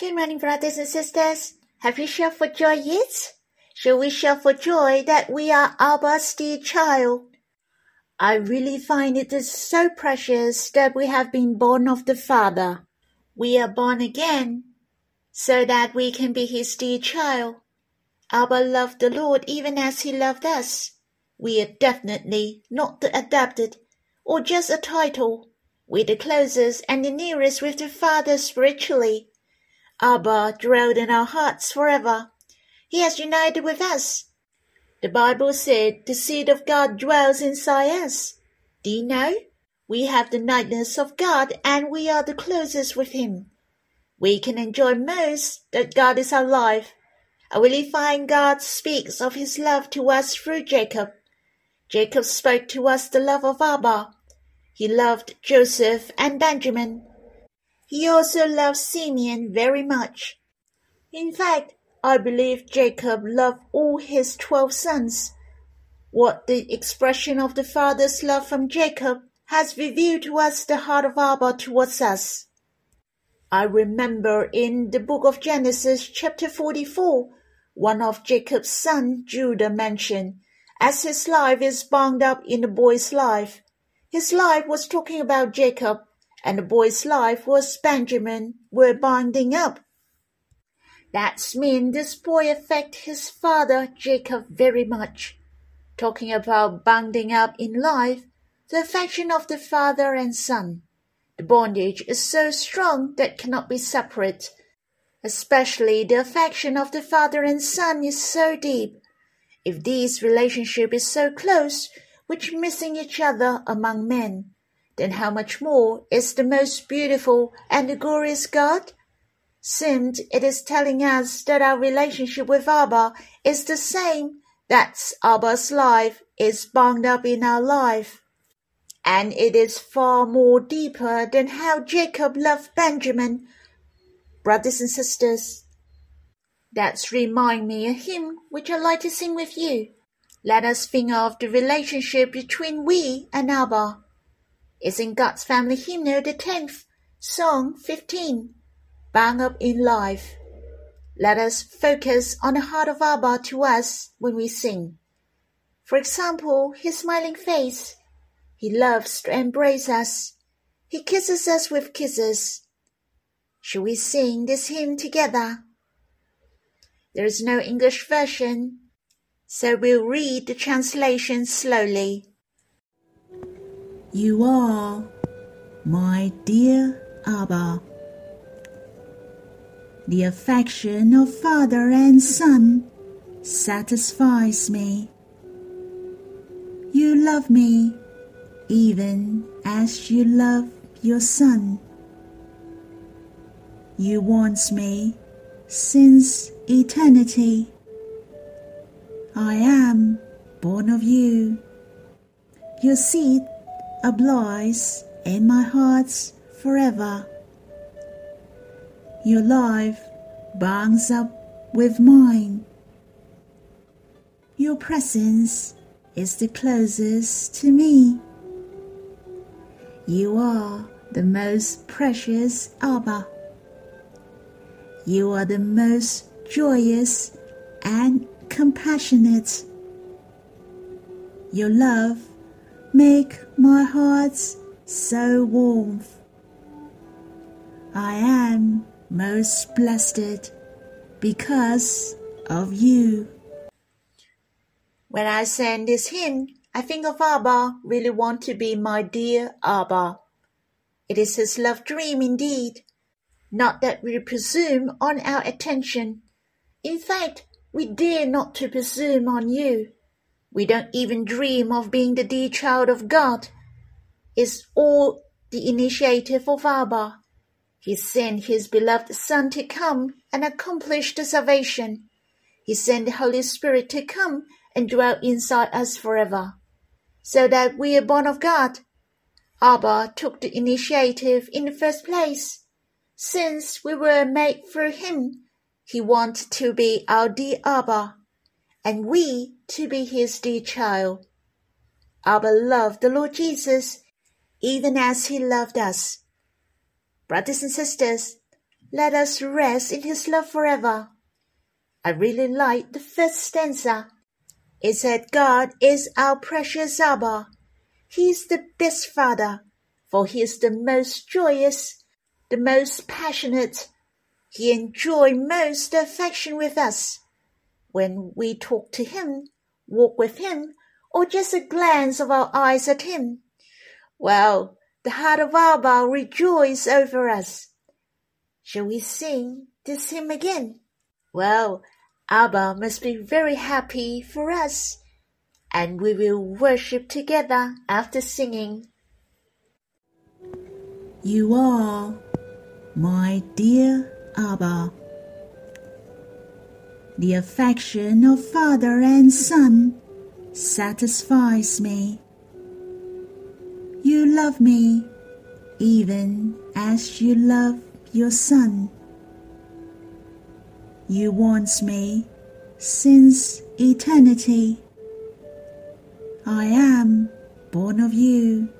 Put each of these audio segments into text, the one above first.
Good morning, brothers and sisters. Have you shouted for joy yet? Shall we shout for joy that we are Abba's dear child? I really find it is so precious that we have been born of the Father. We are born again so that we can be his dear child. Abba loved the Lord even as he loved us. We are definitely not the adopted or just a title. We're the closest and the nearest with the Father spiritually. Abba dwelled in our hearts forever. He has united with us. The Bible said the seed of God dwells inside us. Do you know? We have the niceness of God and we are the closest with Him. We can enjoy most that God is our life. I really find God speaks of His love to us through Jacob. Jacob spoke to us the love of Abba. He loved Joseph and Benjamin. He also loved Simeon very much. In fact, I believe Jacob loved all his twelve sons. What the expression of the father's love from Jacob has revealed to us the heart of Abba towards us. I remember in the book of Genesis chapter 44, one of Jacob's sons, Judah mentioned, as his life is bound up in the boy's life. His life was talking about Jacob and the boy's life was Benjamin were binding up. That's mean this boy affect his father Jacob very much. Talking about binding up in life, the affection of the father and son. The bondage is so strong that cannot be separate. Especially the affection of the father and son is so deep. If this relationship is so close, which missing each other among men, then how much more is the most beautiful and the glorious God? Since it is telling us that our relationship with Abba is the same, that Abba's life is bound up in our life. And it is far more deeper than how Jacob loved Benjamin. Brothers and sisters, that's remind me a hymn which I like to sing with you. Let us think of the relationship between we and Abba is in God's Family Hymnal, the 10th, Song 15, Bound Up in Life. Let us focus on the heart of Abba to us when we sing. For example, his smiling face. He loves to embrace us. He kisses us with kisses. Shall we sing this hymn together? There is no English version, so we'll read the translation slowly. You are my dear Abba. The affection of father and son satisfies me. You love me even as you love your son. You want me since eternity. I am born of you. Your seed abides in my heart forever. Your life bonds up with mine. Your presence is the closest to me. You are the most precious Abba. You are the most joyous and compassionate. Your love make my heart so warm. I am most blessed because of you. When I sing this hymn, I think of Abba really want to be my dear Abba. It is his love dream indeed. Not that we presume on our attention. In fact, we dare not to presume on you. We don't even dream of being the dear child of God. It's all the initiative of Abba. He sent his beloved Son to come and accomplish the salvation. He sent the Holy Spirit to come and dwell inside us forever, so that we are born of God. Abba took the initiative in the first place. Since we were made through him, he wants to be our dear Abba and we to be his dear child. Abba loved the Lord Jesus even as he loved us. Brothers and sisters, let us rest in his love forever. I really like the first stanza. It said, God is our precious Abba. He is the best father, for he is the most joyous, the most passionate. He enjoys most affection with us. When we talk to him, walk with him, or just a glance of our eyes at him, well, the heart of Abba rejoices over us. Shall we sing this hymn again? Well, Abba must be very happy for us, and we will worship together after singing. You are my dear Abba. The affection of father and son satisfies me. You love me even as you love your son. You want me since eternity. I am born of you.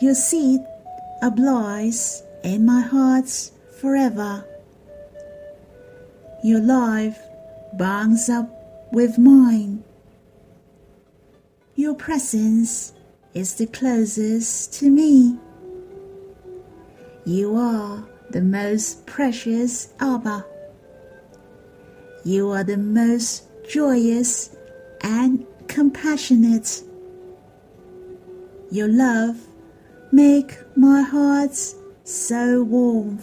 Your seed abides in my heart forever. Your life bonds up with mine. Your presence is the closest to me. You are the most precious Abba. You are the most joyous and compassionate. Your love make my heart so warm.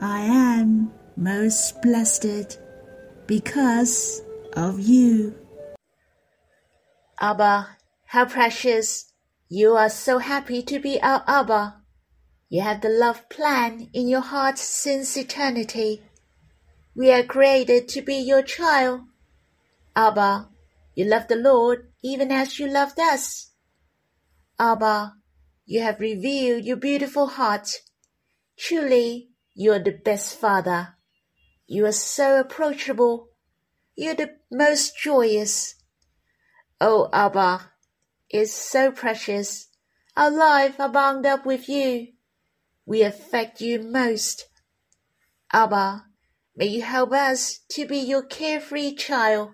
I am most blessed because of you. Abba, how precious! You are so happy to be our Abba. You have the love plan in your heart since eternity. We are created to be your child. Abba, you love the Lord even as you loved us. Abba, you have revealed your beautiful heart. Truly, you are the best father. You are so approachable. You are the most joyous. Oh, Abba, is so precious. Our life are bound up with you. We affect you most. Abba, may you help us to be your carefree child,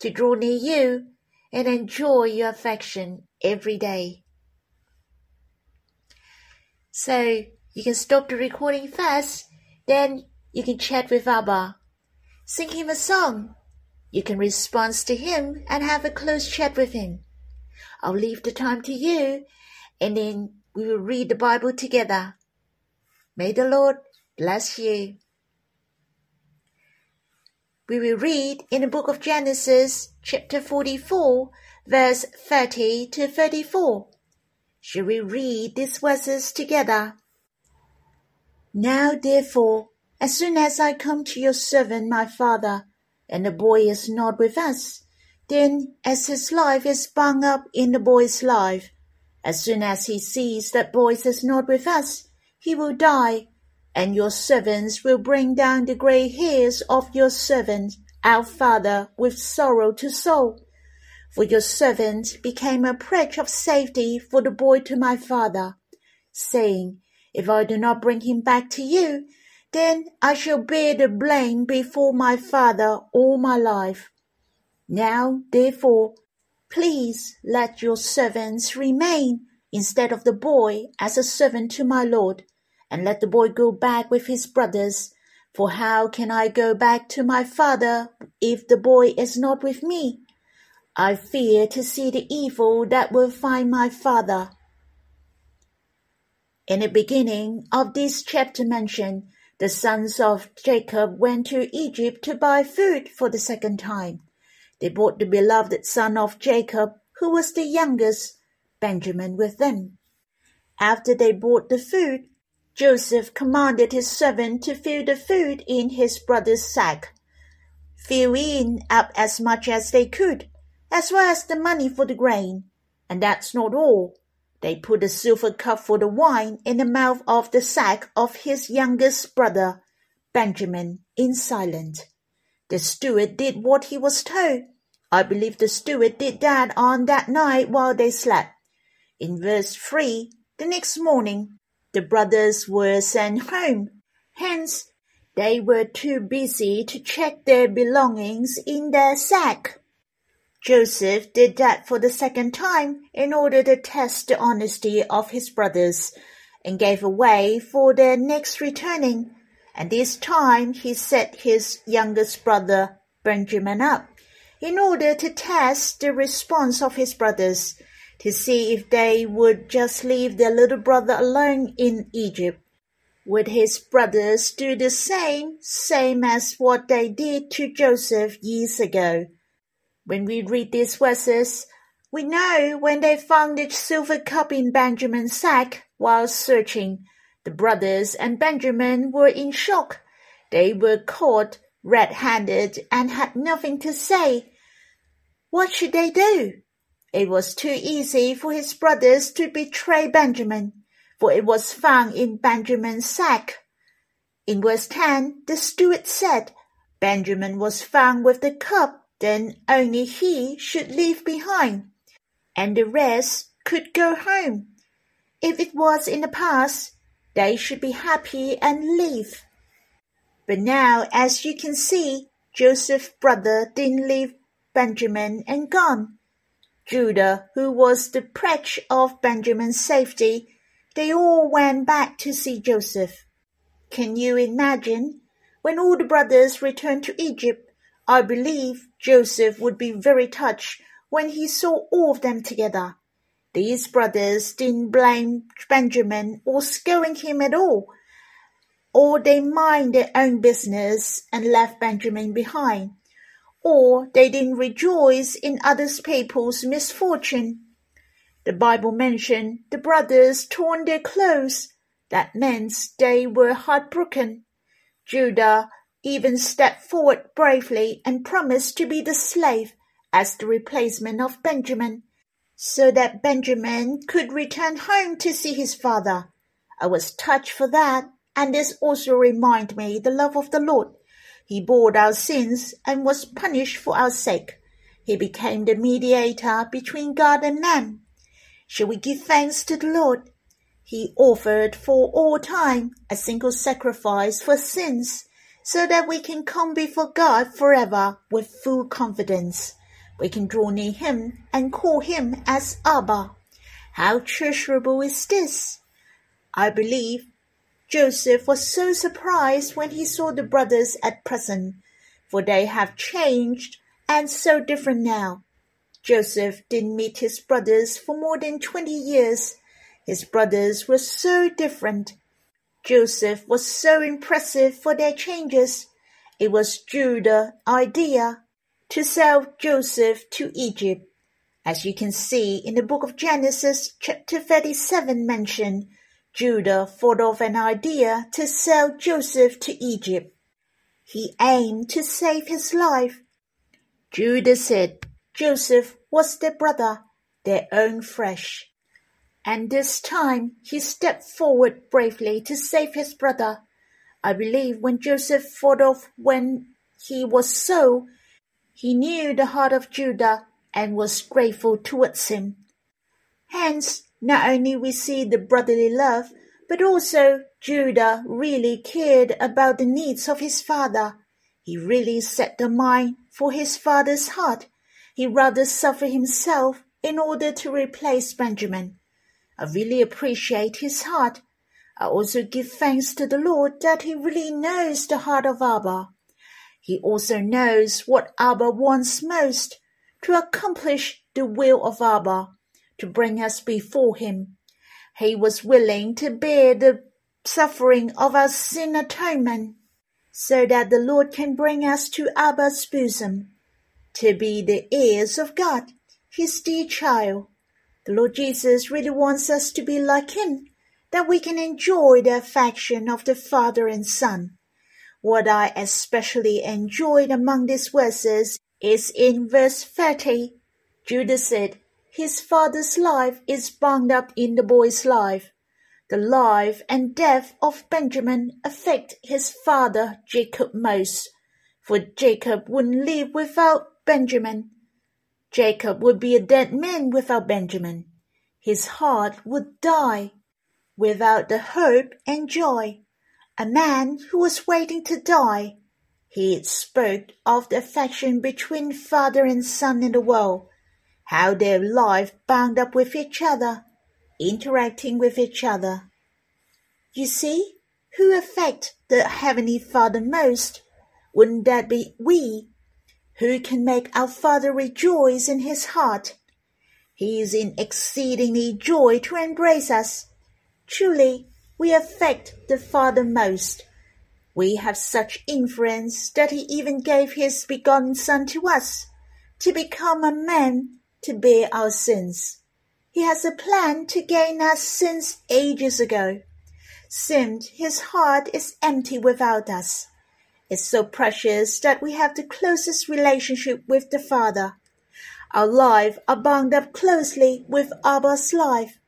to draw near you and enjoy your affection every day. So you can stop the recording first, then you can chat with Abba. Sing him a song. You can respond to him and have a close chat with him. I'll leave the time to you, and then we will read the Bible together. May the Lord bless you. We will read in the book of Genesis, chapter 44, verse 30 to 34. Shall we read these verses together? Now, therefore, as soon as I come to your servant my father, and the boy is not with us, then, as his life is bound up in the boy's life, as soon as he sees that boy is not with us, he will die, and your servants will bring down the grey hairs of your servant, our father, with sorrow to Sheol. For your servant became a pledge of safety for the boy to my father, saying, If I do not bring him back to you, then I shall bear the blame before my father all my life. Now, therefore, please let your servants remain instead of the boy as a servant to my lord, and let the boy go back with his brothers. For how can I go back to my father if the boy is not with me? I fear to see the evil that will find my father. In the beginning of this chapter mentioned, the sons of Jacob went to Egypt to buy food for the second time. They brought the beloved son of Jacob, who was the youngest, Benjamin, with them. After they bought the food, Joseph commanded his servant to fill the food in his brother's sack. Fill in up as much as they could, as well as the money for the grain. And that's not all. They put a silver cup for the wine in the mouth of the sack of his youngest brother, Benjamin, in silence. The steward did what he was told. I believe the steward did that on that night while they slept. In verse 3, the next morning, the brothers were sent home. Hence, they were too busy to check their belongings in their sack. Joseph did that for the second time in order to test the honesty of his brothers and gave away for their next returning. And this time he set his youngest brother Benjamin up in order to test the response of his brothers to see if they would just leave their little brother alone in Egypt. Would his brothers do the same, same as what they did to Joseph years ago? When we read these verses, we know when they found the silver cup in Benjamin's sack while searching, the brothers and Benjamin were in shock. They were caught red-handed and had nothing to say. What should they do? It was too easy for his brothers to betray Benjamin, for it was found in Benjamin's sack. In verse 10, the steward said, Benjamin was found with the cup then only he should leave behind, and the rest could go home. If it was in the past, they should be happy and leave. But now, as you can see, Joseph's brother didn't leave Benjamin and gone. Judah, who was the pledge of Benjamin's safety, they all went back to see Joseph. Can you imagine? When all the brothers returned to Egypt, I believe Joseph would be very touched when he saw all of them together. These brothers didn't blame Benjamin or scolding him at all, or they mind their own business and left Benjamin behind, or they didn't rejoice in other people's misfortune. The Bible mentioned the brothers torn their clothes. That meant they were heartbroken. Judah even stepped forward bravely and promised to be the slave as the replacement of Benjamin, so that Benjamin could return home to see his father. I was touched for that, and this also reminded me the love of the Lord. He bore our sins and was punished for our sake. He became the mediator between God and man. Shall we give thanks to the Lord? He offered for all time a single sacrifice for sins so that we can come before God forever with full confidence. We can draw near Him and call Him as Abba. How treasurable is this? I believe Joseph was so surprised when he saw the brothers at present, for they have changed and so different now. Joseph didn't meet his brothers for more than twenty years. His brothers were so different Joseph was so impressive for their changes. It was Judah's idea to sell Joseph to Egypt. As you can see in the book of Genesis, chapter 37 mentioned, Judah thought of an idea to sell Joseph to Egypt. He aimed to save his life. Judah said Joseph was their brother, their own flesh and this time he stepped forward bravely to save his brother. I believe when Joseph thought of when he was so, he knew the heart of Judah and was grateful towards him. Hence, not only we see the brotherly love, but also Judah really cared about the needs of his father. He really set the mind for his father's heart. He rather suffered himself in order to replace Benjamin. I really appreciate his heart. I also give thanks to the Lord that he really knows the heart of Abba. He also knows what Abba wants most to accomplish the will of Abba, to bring us before him. He was willing to bear the suffering of our sin atonement so that the Lord can bring us to Abba's bosom, to be the heirs of God, his dear child. The Lord Jesus really wants us to be like Him, that we can enjoy the affection of the Father and Son. What I especially enjoyed among these verses is in verse 30. Judah said, His father's life is bound up in the boy's life. The life and death of Benjamin affect his father Jacob most, for Jacob wouldn't live without Benjamin, Jacob would be a dead man without Benjamin. His heart would die. without the hope and joy, a man who was waiting to die. He spoke of the affection between father and son in the world, how their life bound up with each other, interacting with each other. You see, who affect the Heavenly Father most? Wouldn't that be we? Who can make our Father rejoice in his heart? He is in exceedingly joy to embrace us. Truly, we affect the Father most. We have such influence that he even gave his begotten Son to us, to become a man to bear our sins. He has a plan to gain us since ages ago. Since his heart is empty without us. It's so precious that we have the closest relationship with the Father. Our lives are bound up closely with Abba's life.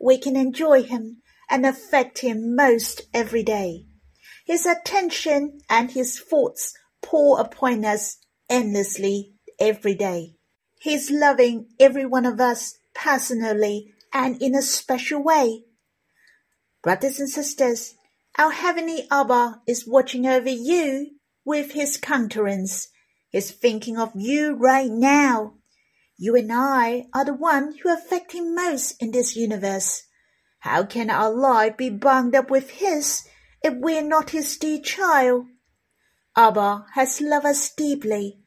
We can enjoy him and affect him most every day. His attention and his thoughts pour upon us endlessly every day. He is loving every one of us personally and in a special way. Brothers and sisters, our Heavenly Abba is watching over you with his countenance. He's thinking of you right now. You and I are the one who affect him most in this universe. How can our life be bound up with his if we're not his dear child? Abba has loved us deeply.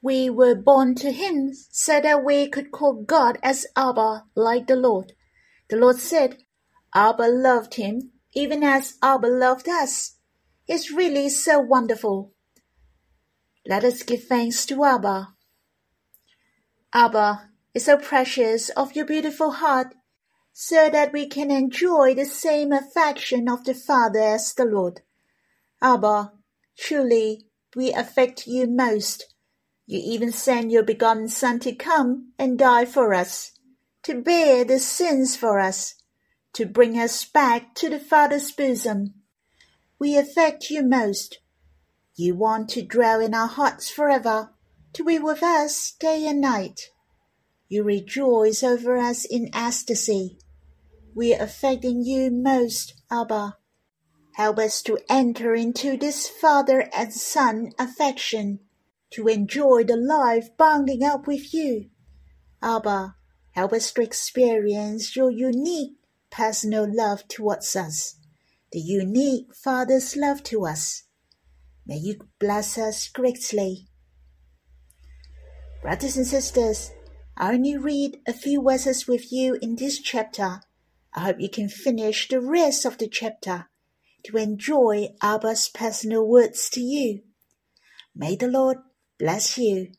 We were born to him so that we could call God as Abba like the Lord. The Lord said, Abba loved him even as Abba loved us. It's really so wonderful. Let us give thanks to Abba. Abba is so precious of your beautiful heart, so that we can enjoy the same affection of the Father as the Lord. Abba, truly we affect you most. You even sent your begotten Son to come and die for us, to bear the sins for us, to bring us back to the Father's bosom. We affect you most. You want to dwell in our hearts forever to be with us day and night. You rejoice over us in ecstasy. We are affecting you most, Abba. Help us to enter into this father and son affection, to enjoy the life bounding up with you. Abba, help us to experience your unique personal love towards us, the unique Father's love to us. May you bless us greatly. Brothers and sisters, I only read a few verses with you in this chapter. I hope you can finish the rest of the chapter to enjoy Abba's personal words to you. May the Lord bless you.